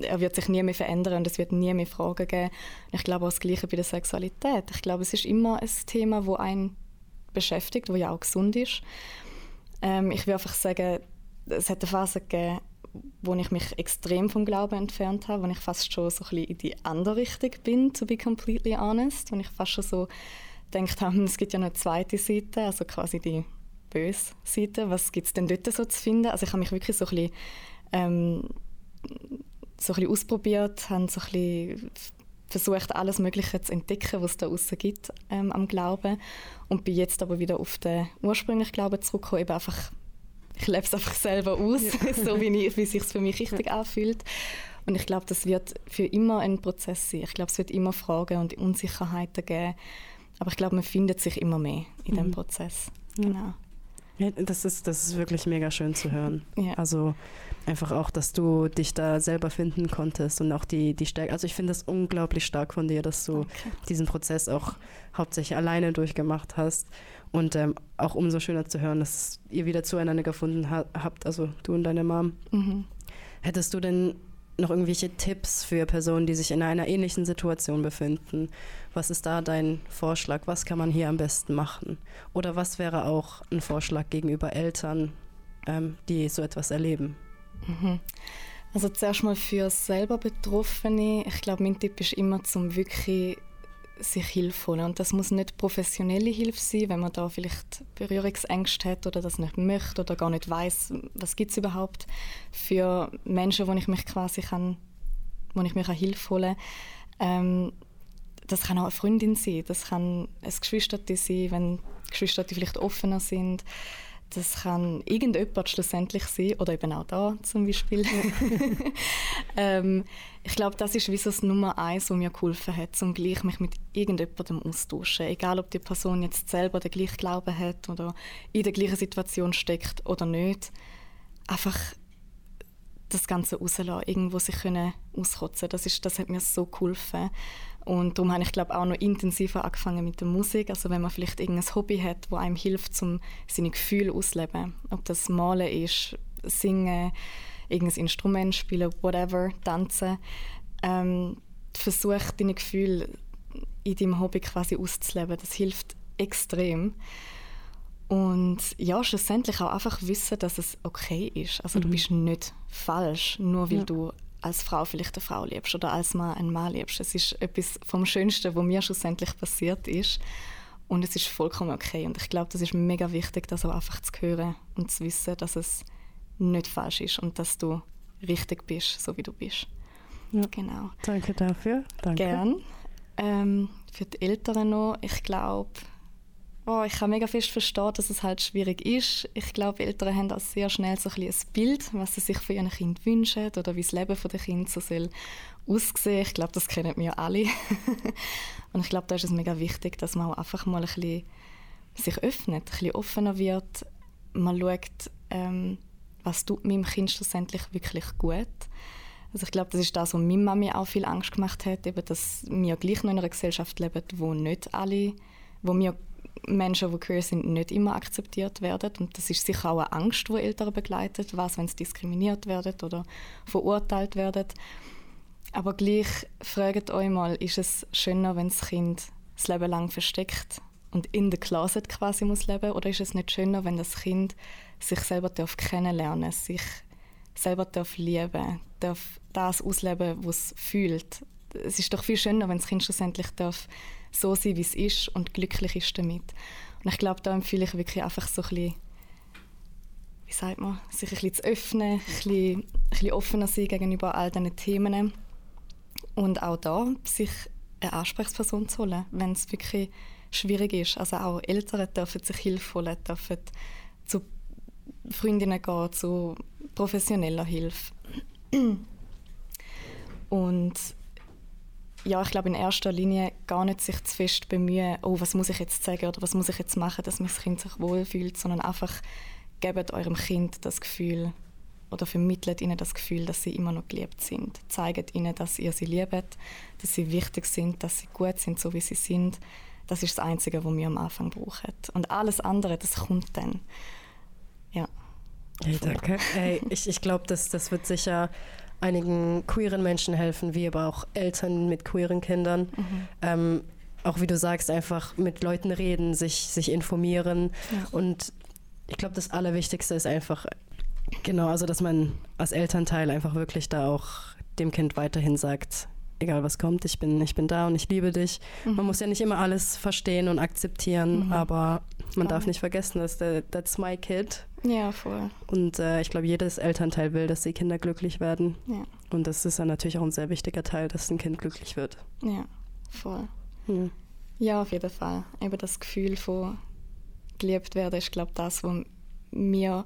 [SPEAKER 7] er wird sich nie mehr verändern und es wird nie mehr Fragen geben. Ich glaube auch das Gleiche bei der Sexualität. Ich glaube, es ist immer ein Thema, wo einen beschäftigt, wo ja auch gesund ist. Ähm, ich will einfach sagen, es hat eine Phase gegeben, wo ich mich extrem vom Glauben entfernt habe, wo ich fast schon so ein bisschen in die andere Richtung bin, to be completely honest, wo ich fast schon so gedacht habe, es gibt ja noch eine zweite Seite, also quasi die böse Seite, was gibt es denn dort so zu finden? Also ich habe mich wirklich so ein bisschen, ähm, so ein bisschen ausprobiert, habe so ein bisschen versucht, alles Mögliche zu entdecken, was es da außen gibt ähm, am Glauben und bin jetzt aber wieder auf den ursprünglichen Glauben zurückgekommen, eben einfach ich lebe es einfach selber aus, *laughs* so wie, ich, wie sich für mich richtig anfühlt. Und ich glaube, das wird für immer ein Prozess sein. Ich glaube, es wird immer Fragen und Unsicherheiten geben. Aber ich glaube, man findet sich immer mehr in dem
[SPEAKER 5] Mhm.
[SPEAKER 7] Prozess.
[SPEAKER 5] Ja.
[SPEAKER 7] Genau.
[SPEAKER 5] Ja, das, ist, das ist wirklich mega schön zu hören.
[SPEAKER 7] Ja.
[SPEAKER 5] Also einfach auch, dass du dich da selber finden konntest und auch die, die Stärke. Also ich finde das unglaublich stark von dir, dass du diesen Prozess auch hauptsächlich alleine durchgemacht hast. Und ähm, auch umso schöner zu hören, dass ihr wieder zueinander gefunden ha habt, also du und deine Mom.
[SPEAKER 7] Mhm.
[SPEAKER 5] Hättest du denn noch irgendwelche Tipps für Personen, die sich in einer ähnlichen Situation befinden? Was ist da dein Vorschlag? Was kann man hier am besten machen? Oder was wäre auch ein Vorschlag gegenüber Eltern, ähm, die so etwas erleben?
[SPEAKER 7] Mhm. Also zuerst mal für selber Betroffene. Ich glaube, mein Tipp ist immer, zum wirklich sich Hilfe holen. Und das muss nicht professionelle Hilfe sein, wenn man da vielleicht Berührungsängste hat oder das nicht möchte oder gar nicht weiß, was gibt es überhaupt für Menschen, wo ich mich quasi kann, wo ich mir kann Hilfe holen ähm, Das kann auch eine Freundin sein, das kann ein Geschwisterte sein, wenn Geschwisterte vielleicht offener sind. Das kann irgendjemand schlussendlich sein, oder eben auch da zum Beispiel. *laughs* *laughs* ähm, ich glaube, das ist wie so das Nummer eins, was mir geholfen hat, um gleich mich mit irgendjemandem austauschen. Egal, ob die Person jetzt selber den gleichen Glauben hat oder in der gleichen Situation steckt oder nicht. Einfach das Ganze rauslassen, irgendwo sich können auskotzen. Das, ist, das hat mir so geholfen. Und darum habe ich glaube auch noch intensiver angefangen mit der Musik. Also wenn man vielleicht irgendein Hobby hat, wo einem hilft, um seine Gefühle auszuleben. Ob das Malen ist, Singen, irgendein Instrument spielen, whatever, tanzen. Ähm, versuch deine Gefühle in deinem Hobby quasi auszuleben. Das hilft extrem. Und ja, schlussendlich auch einfach wissen, dass es okay ist. Also du
[SPEAKER 5] Mhm.
[SPEAKER 7] bist nicht falsch, nur weil
[SPEAKER 5] Ja.
[SPEAKER 7] du als Frau vielleicht eine Frau liebst oder als Mann einen Mann liebst. Es ist etwas vom Schönsten, was mir schlussendlich passiert ist. Und es ist vollkommen okay. Und ich glaube, das ist mega wichtig, das auch einfach zu hören und zu wissen, dass es nicht falsch ist und dass du richtig bist, so wie du bist.
[SPEAKER 5] Ja.
[SPEAKER 7] Genau.
[SPEAKER 5] Danke dafür. Danke.
[SPEAKER 7] Gern. Ähm, für die Eltern noch, ich glaube, oh, ich kann mega fest verstehen, dass es halt schwierig ist. Ich glaube, Eltern haben auch sehr schnell so ein, ein Bild, was sie sich von ihren Kind wünschen oder wie das Leben der Kind so soll aussehen. Ich glaube, das kennen wir alle. *laughs* Und ich glaube, da ist es mega wichtig, dass man auch einfach mal ein bisschen sich öffnet, ein bisschen offener wird. Man schaut, ähm, was tut meinem Kind schlussendlich wirklich gut. Also ich glaube, das ist das, was meine Mami auch viel Angst gemacht hat, eben, dass wir gleich noch in einer Gesellschaft leben, wo nicht alle, wo wir Menschen, die queer sind, nicht immer akzeptiert werden. Und das ist sicher auch eine Angst, die Eltern begleitet, was, wenn sie diskriminiert werden oder verurteilt werden. Aber gleich fragt euch mal, ist es schöner, wenn das Kind das Leben lang versteckt und in der Closet quasi muss leben, oder ist es nicht schöner, wenn das Kind sich selber darf kennenlernen, sich selber darf lieben, darf das ausleben, was es fühlt. Es ist doch viel schöner, wenn das Kind schlussendlich darf so sein, wie es ist und glücklich ist damit. Und ich glaube, da empfehle ich wirklich einfach so ein bisschen, wie sagt man, sich ein bisschen zu öffnen, ein bisschen, ein bisschen offener sein gegenüber all diesen Themen und auch da sich eine Ansprechperson zu holen, wenn es wirklich schwierig ist. Also auch Eltern dürfen sich Hilfe holen, dürfen zu Freundinnen gehen, zu professioneller Hilfe. Und ja, ich glaube in erster Linie gar nicht sich zu fest bemühen, oh, was muss ich jetzt sagen oder was muss ich jetzt machen, dass mein Kind sich wohlfühlt, sondern einfach gebt eurem Kind das Gefühl oder vermittelt ihnen das Gefühl, dass sie immer noch geliebt sind. Zeigt ihnen, dass ihr sie liebt, dass sie wichtig sind, dass sie gut sind, so wie sie sind. Das ist das Einzige, was wir am Anfang brauchen. Und alles andere, das kommt dann. Ja.
[SPEAKER 5] Hey, danke. Hey, ich ich glaube, das, das wird sicher einigen queeren Menschen helfen, wie aber auch Eltern mit queeren Kindern. Ähm, auch wie du sagst, einfach mit Leuten reden, sich, sich informieren.
[SPEAKER 7] Ja.
[SPEAKER 5] Und ich glaube, das Allerwichtigste ist einfach, genau, also dass man als Elternteil einfach wirklich da auch dem Kind weiterhin sagt, egal was kommt, ich bin, ich bin da und ich liebe dich. Man muss ja nicht immer alles verstehen und akzeptieren,
[SPEAKER 7] Mhm.
[SPEAKER 5] aber man darf nicht vergessen, dass der, that's my kid.
[SPEAKER 7] Ja, voll.
[SPEAKER 5] Und äh, ich glaube, jedes Elternteil will, dass die Kinder glücklich werden.
[SPEAKER 7] Ja,
[SPEAKER 5] Und das ist dann natürlich auch ein sehr wichtiger Teil, dass ein Kind glücklich wird.
[SPEAKER 7] ja, voll.
[SPEAKER 5] Hm.
[SPEAKER 7] Ja, auf jeden Fall. Eben das Gefühl von geliebt werden ist, glaube ich, das, was mir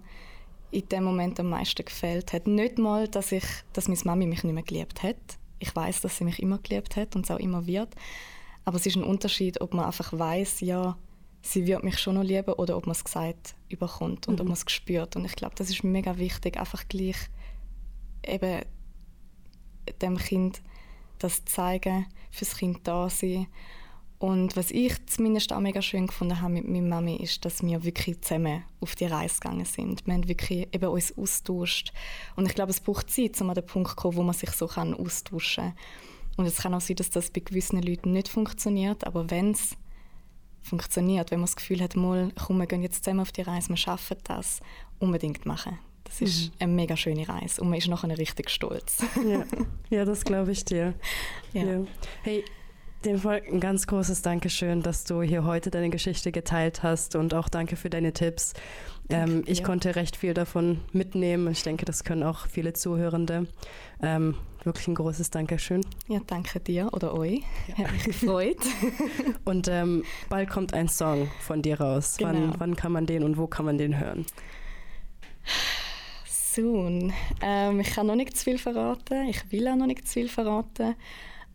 [SPEAKER 7] in dem Moment am meisten gefällt hat. Nicht mal, dass ich, dass meine Mami mich nicht mehr geliebt hat. Ich weiß, dass sie mich immer geliebt hat und es auch immer wird. Aber es ist ein Unterschied, ob man einfach weiß, ja, sie wird mich schon noch lieben oder ob man es gesagt überkommt und ob man es spürt. Und ich glaube, das ist mega wichtig, einfach gleich eben dem Kind das zeigen, fürs Kind da sein. Und was ich zumindest auch mega schön gefunden habe mit meiner Mami, ist, dass wir wirklich zusammen auf die Reise gegangen sind. Wir haben wirklich eben uns austauscht. Und ich glaube, es braucht Zeit, um an den Punkt zu kommen, wo man sich so kann austauschen kann. Und es kann auch sein, dass das bei gewissen Leuten nicht funktioniert, aber wenn es funktioniert, wenn man das Gefühl hat, mal, komm, wir gehen jetzt zusammen auf die Reise, wir schaffen das, unbedingt machen. Das ist eine mega schöne Reise und man ist nachher richtig stolz. *laughs*
[SPEAKER 5] Ja. ja, das glaube ich dir.
[SPEAKER 7] Ja.
[SPEAKER 5] Ja. Hey, dem Fall ein ganz großes Dankeschön, dass du hier heute deine Geschichte geteilt hast und auch danke für deine Tipps. Ähm, ich konnte recht viel davon mitnehmen. Ich denke, das können auch viele Zuhörende. Ähm, wirklich ein großes Dankeschön.
[SPEAKER 7] Ja, danke dir oder euch. Hat mich gefreut. *laughs*
[SPEAKER 5] Und ähm, bald kommt ein Song von dir raus.
[SPEAKER 7] Genau.
[SPEAKER 5] Wann, wann kann man den und wo kann man den hören?
[SPEAKER 7] Soon. Ähm, ich kann noch nicht zu viel verraten. Ich will auch noch nicht zu viel verraten.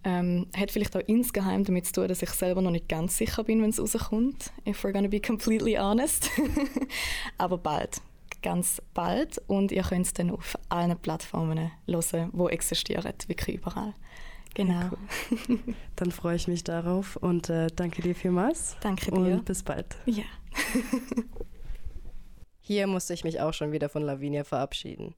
[SPEAKER 7] Ähm, hat vielleicht auch insgeheim damit zu tun, dass ich selber noch nicht ganz sicher bin, wenn es rauskommt. If we're gonna be completely honest. *laughs* Aber bald. Ganz bald. Und ihr könnt es dann auf allen Plattformen hören, die existieren. Wirklich überall. Genau. *laughs*
[SPEAKER 5] Dann freue ich mich darauf und äh, danke dir vielmals.
[SPEAKER 7] Danke dir.
[SPEAKER 5] Und bis bald.
[SPEAKER 7] Ja. *laughs*
[SPEAKER 5] Hier musste ich mich auch schon wieder von Lavinia verabschieden.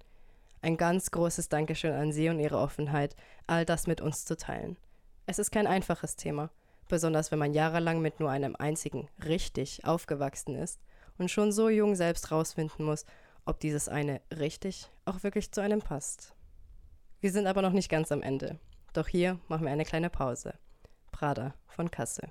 [SPEAKER 5] Ein ganz großes Dankeschön an Sie und Ihre Offenheit, all das mit uns zu teilen. Es ist kein einfaches Thema, besonders wenn man jahrelang mit nur einem einzigen richtig aufgewachsen ist und schon so jung selbst rausfinden muss, ob dieses eine richtig auch wirklich zu einem passt. Wir sind aber noch nicht ganz am Ende. Doch hier machen wir eine kleine Pause. Prada von Kassel.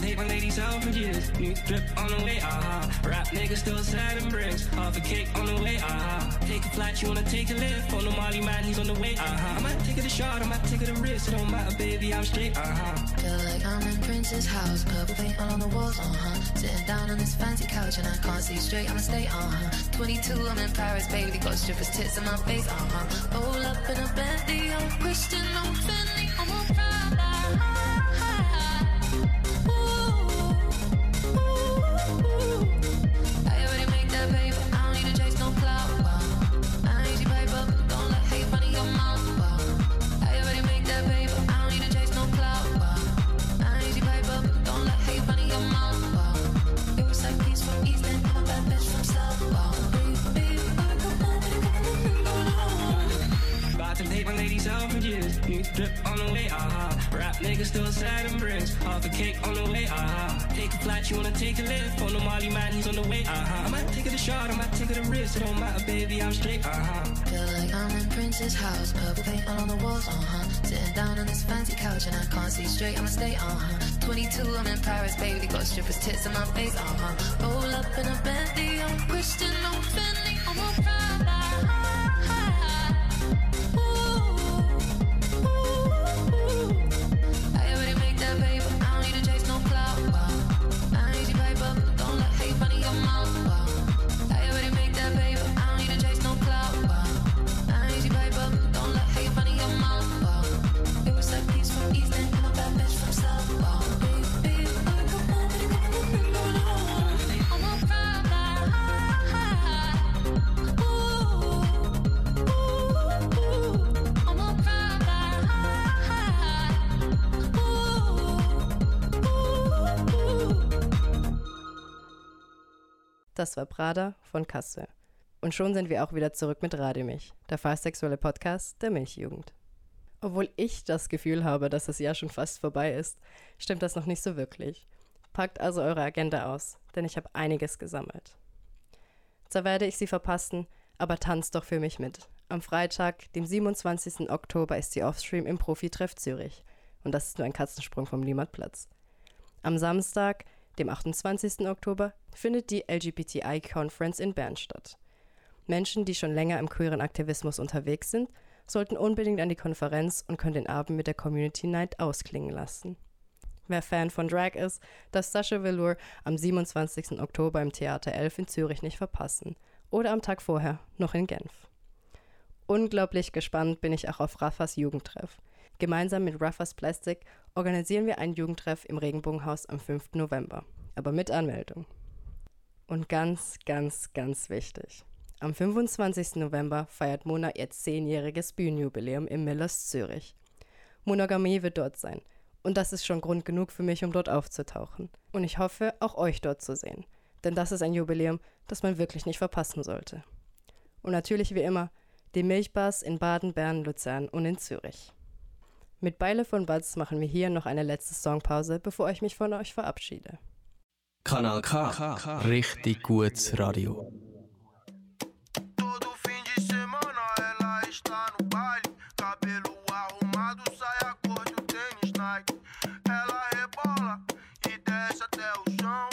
[SPEAKER 9] Take my ladies out for years. New drip on the way, ah. Rap niggas still sad and bricks. Half a cake on the way, ah. Take a flight, you wanna take a lift. On the Molly man, he's on the way, ah. I might take it a shot, I might take it a risk. It don't matter, baby, I'm straight, ah.
[SPEAKER 1] Feel like I'm in Prince's house, purple paint all on the walls, uh-huh. Sitting down on this fancy couch and I can't see straight, I'ma stay, uh-huh. 22, I'm in Paris, baby, got strippers tits in my face, uh-huh. Roll up in a Bentley, I'm Christian, I'm Fendi, I'm a
[SPEAKER 9] years. New drip on the way, ah. Rap niggas still sad and bricks. Half a cake on the way, ah. Take a flight, you wanna take a lift. On the Molly man, he's on the way, ah. I might take it a shot, I might take it a risk. It don't matter, baby, I'm straight, ah.
[SPEAKER 1] Feel like I'm in Prince's house, purple paint all on the walls, uh-huh. Sitting down on this fancy couch and I can't see straight, I'ma stay, uh-huh. 22, I'm in Paris, baby, got strippers tits in my face, uh-huh. Roll up in a Bentley, I'm Christian, I'm Fendi, I'm a Prada.
[SPEAKER 5] Das war Prada von Kasse. Und schon sind wir auch wieder zurück mit Rademilch, der fast-sexuelle Podcast der Milchjugend. Obwohl ich das Gefühl habe, dass das Jahr schon fast vorbei ist, stimmt das noch nicht so wirklich. Packt also eure Agenda aus, denn ich habe einiges gesammelt. Zwar werde ich sie verpassen, aber tanzt doch für mich mit. Am Freitag, dem 27. Oktober, ist die Offstream im Profitreff Zürich. Und das ist nur ein Katzensprung vom Liematplatz. Am Samstag, dem 28. Oktober, findet die LGBTI Conference in Bern statt. Menschen, die schon länger im queeren Aktivismus unterwegs sind, sollten unbedingt an die Konferenz und können den Abend mit der Community Night ausklingen lassen. Wer Fan von Drag ist, darf Sascha Velour am 27. Oktober im Theater 11 in Zürich nicht verpassen. Oder am Tag vorher noch in Genf. Unglaublich gespannt bin ich auch auf Raffas Jugendtreff. Gemeinsam mit Raffas Plastic organisieren wir einen Jugendtreff im Regenbogenhaus am 5. November. Aber mit Anmeldung. Und ganz, ganz, ganz wichtig. Am 25. November feiert Mona ihr zehnjähriges Bühnenjubiläum im Millers Zürich. Monogamie wird dort sein. Und das ist schon Grund genug für mich, um dort aufzutauchen. Und ich hoffe, auch euch dort zu sehen. Denn das ist ein Jubiläum, das man wirklich nicht verpassen sollte. Und natürlich wie immer, die Milchbars in Baden, Bern, Luzern und in Zürich. Mit Beile von Buds machen wir hier noch eine letzte Songpause, bevor ich mich von euch verabschiede.
[SPEAKER 2] Kanal K. Richtig gutes Radio.
[SPEAKER 10] Ela rebola e desce até o chão.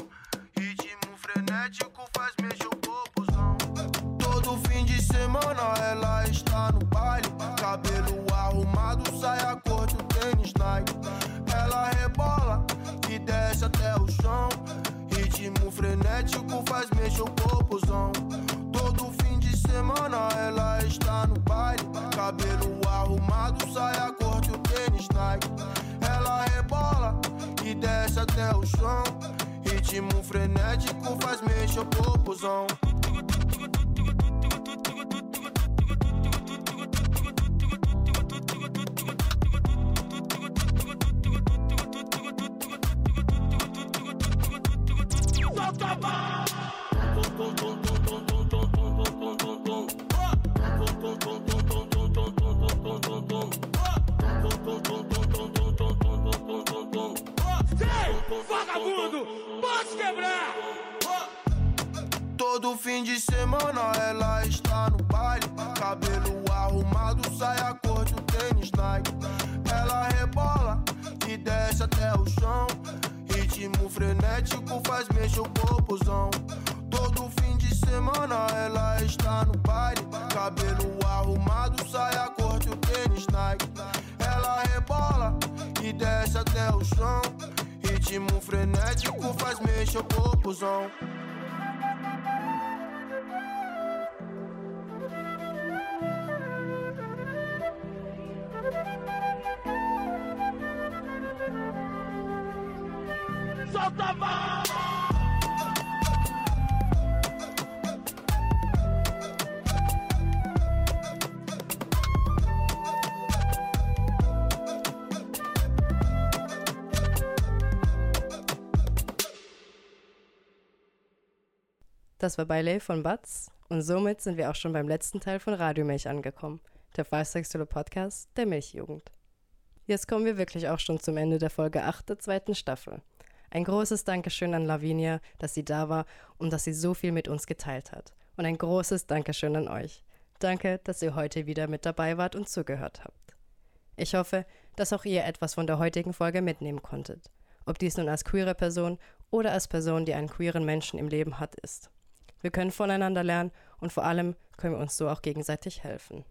[SPEAKER 10] Ritmo frenético semana ela está no baile. Cabelo arrumado, saia cor do tênis Nike. Ela rebola e desce até o chão. Ritmo frenético faz mexer o popozão. Todo fim de semana ela está no baile. Cabelo arrumado, saia cor do tênis Nike. Ela rebola e desce até o chão. Ritmo frenético faz mexer o popozão.
[SPEAKER 5] Das war Baile von Batz und somit sind wir auch schon beim letzten Teil von Radiomilch angekommen, der fast-sexuelle Podcast der Milchjugend. Jetzt kommen wir wirklich auch schon zum Ende der Folge 8 der zweiten Staffel. Ein großes Dankeschön an Lavinia, dass sie da war und dass sie so viel mit uns geteilt hat. Und ein großes Dankeschön an euch. Danke, dass ihr heute wieder mit dabei wart und zugehört habt. Ich hoffe, dass auch ihr etwas von der heutigen Folge mitnehmen konntet. Ob dies nun als queere Person oder als Person, die einen queeren Menschen im Leben hat, ist. Wir können voneinander lernen und vor allem können wir uns so auch gegenseitig helfen.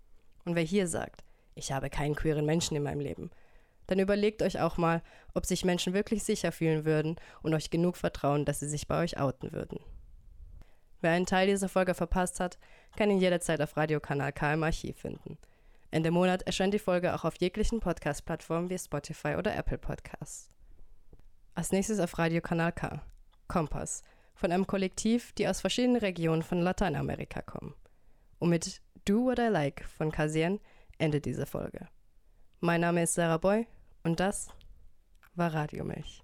[SPEAKER 5] Und wer hier sagt, ich habe keinen queeren Menschen in meinem Leben, dann überlegt euch auch mal, ob sich Menschen wirklich sicher fühlen würden und euch genug vertrauen, dass sie sich bei euch outen würden. Wer einen Teil dieser Folge verpasst hat, kann ihn jederzeit auf Radiokanal K im Archiv finden. Ende Monat erscheint die Folge auch auf jeglichen Podcast-Plattformen wie Spotify oder Apple Podcasts. Als nächstes auf Radiokanal K. Kompass, von einem Kollektiv, die aus verschiedenen Regionen von Lateinamerika kommen. Und mit Do What I Like von Kasien endet diese Folge. Mein Name ist Sarah Boy und das war Radiomilch.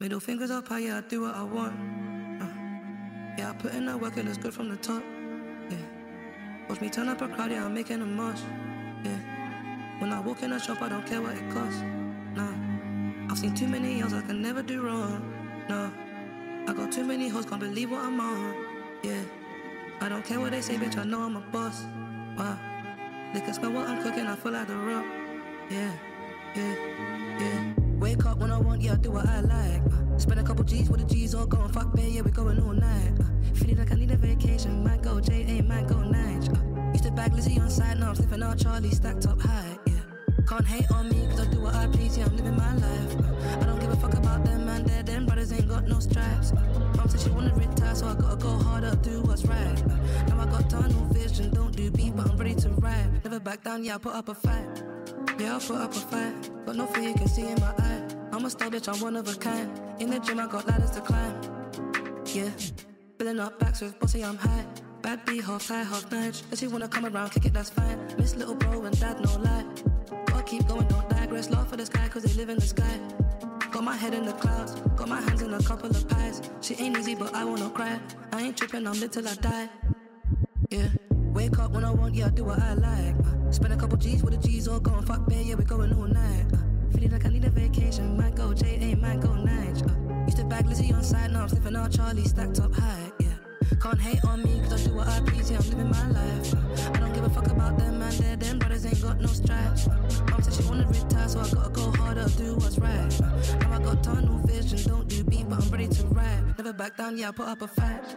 [SPEAKER 11] Middle fingers up high, yeah, I do what I want. Uh,
[SPEAKER 1] Yeah, I put in that work and it's good from the top. Yeah. Watch me turn up a crowd, yeah, I'm making a mosh. Yeah. When I walk in a shop, I don't care what it costs. Nah. I've seen too many girls I can never do wrong. No. I got too many hoes, can't believe what I'm on. Yeah. I don't care what they say, bitch, I know I'm a boss. Wow. They can smell what I'm cooking, I feel like the rock. Yeah, yeah, yeah. Wake up when I want, yeah, I do what I like. Uh, spend a couple G's with the G's all going fuck babe, yeah, we going all night. Uh, feeling like I need a vacation, might go J, A, might go night. Uh, used to bag Lizzie on side, now I'm sniffing out Charlie stacked up high, yeah. Can't hate on me, cause I do what I please, yeah, I'm living my life. Uh, I don't give a fuck about them, back down, yeah, I put up a fight. Yeah, I'll put up a fight. Got no fear you can see in my eye. I'm a star bitch, I'm one of a kind. In the gym, I got ladders to climb. Yeah, filling up backs with bossy, I'm high. Bad B, half high, half night. Does he wanna come around, kick it, that's fine. Miss little bro and dad, no lie. Gotta keep going, don't digress. Laugh for the sky, cause they live in the sky. Got my head in the clouds, got my hands in a couple of pies. She ain't easy, but I not cry. I ain't tripping, I'm lit till I die. Yeah. Wake up when I want, yeah, I do what I like. Uh, spend a couple G's with the G's all gone, fuck babe, yeah, we going all night. Uh, feeling like I need a vacation, might go J, A, might go night. Uh, used to bag Lizzie on side, now I'm sniffing out Charlie stacked up high, yeah. Can't hate on me, cause I do what I please, yeah, I'm living my life. Uh, I don't give a fuck about them, man, they're them brothers ain't got no stripes. Uh, Mom said she wanna retire, so I gotta go harder, do what's right. Uh, now I got tunnel vision, don't do beat, but I'm ready to ride. Never back down, yeah, I put up a fight.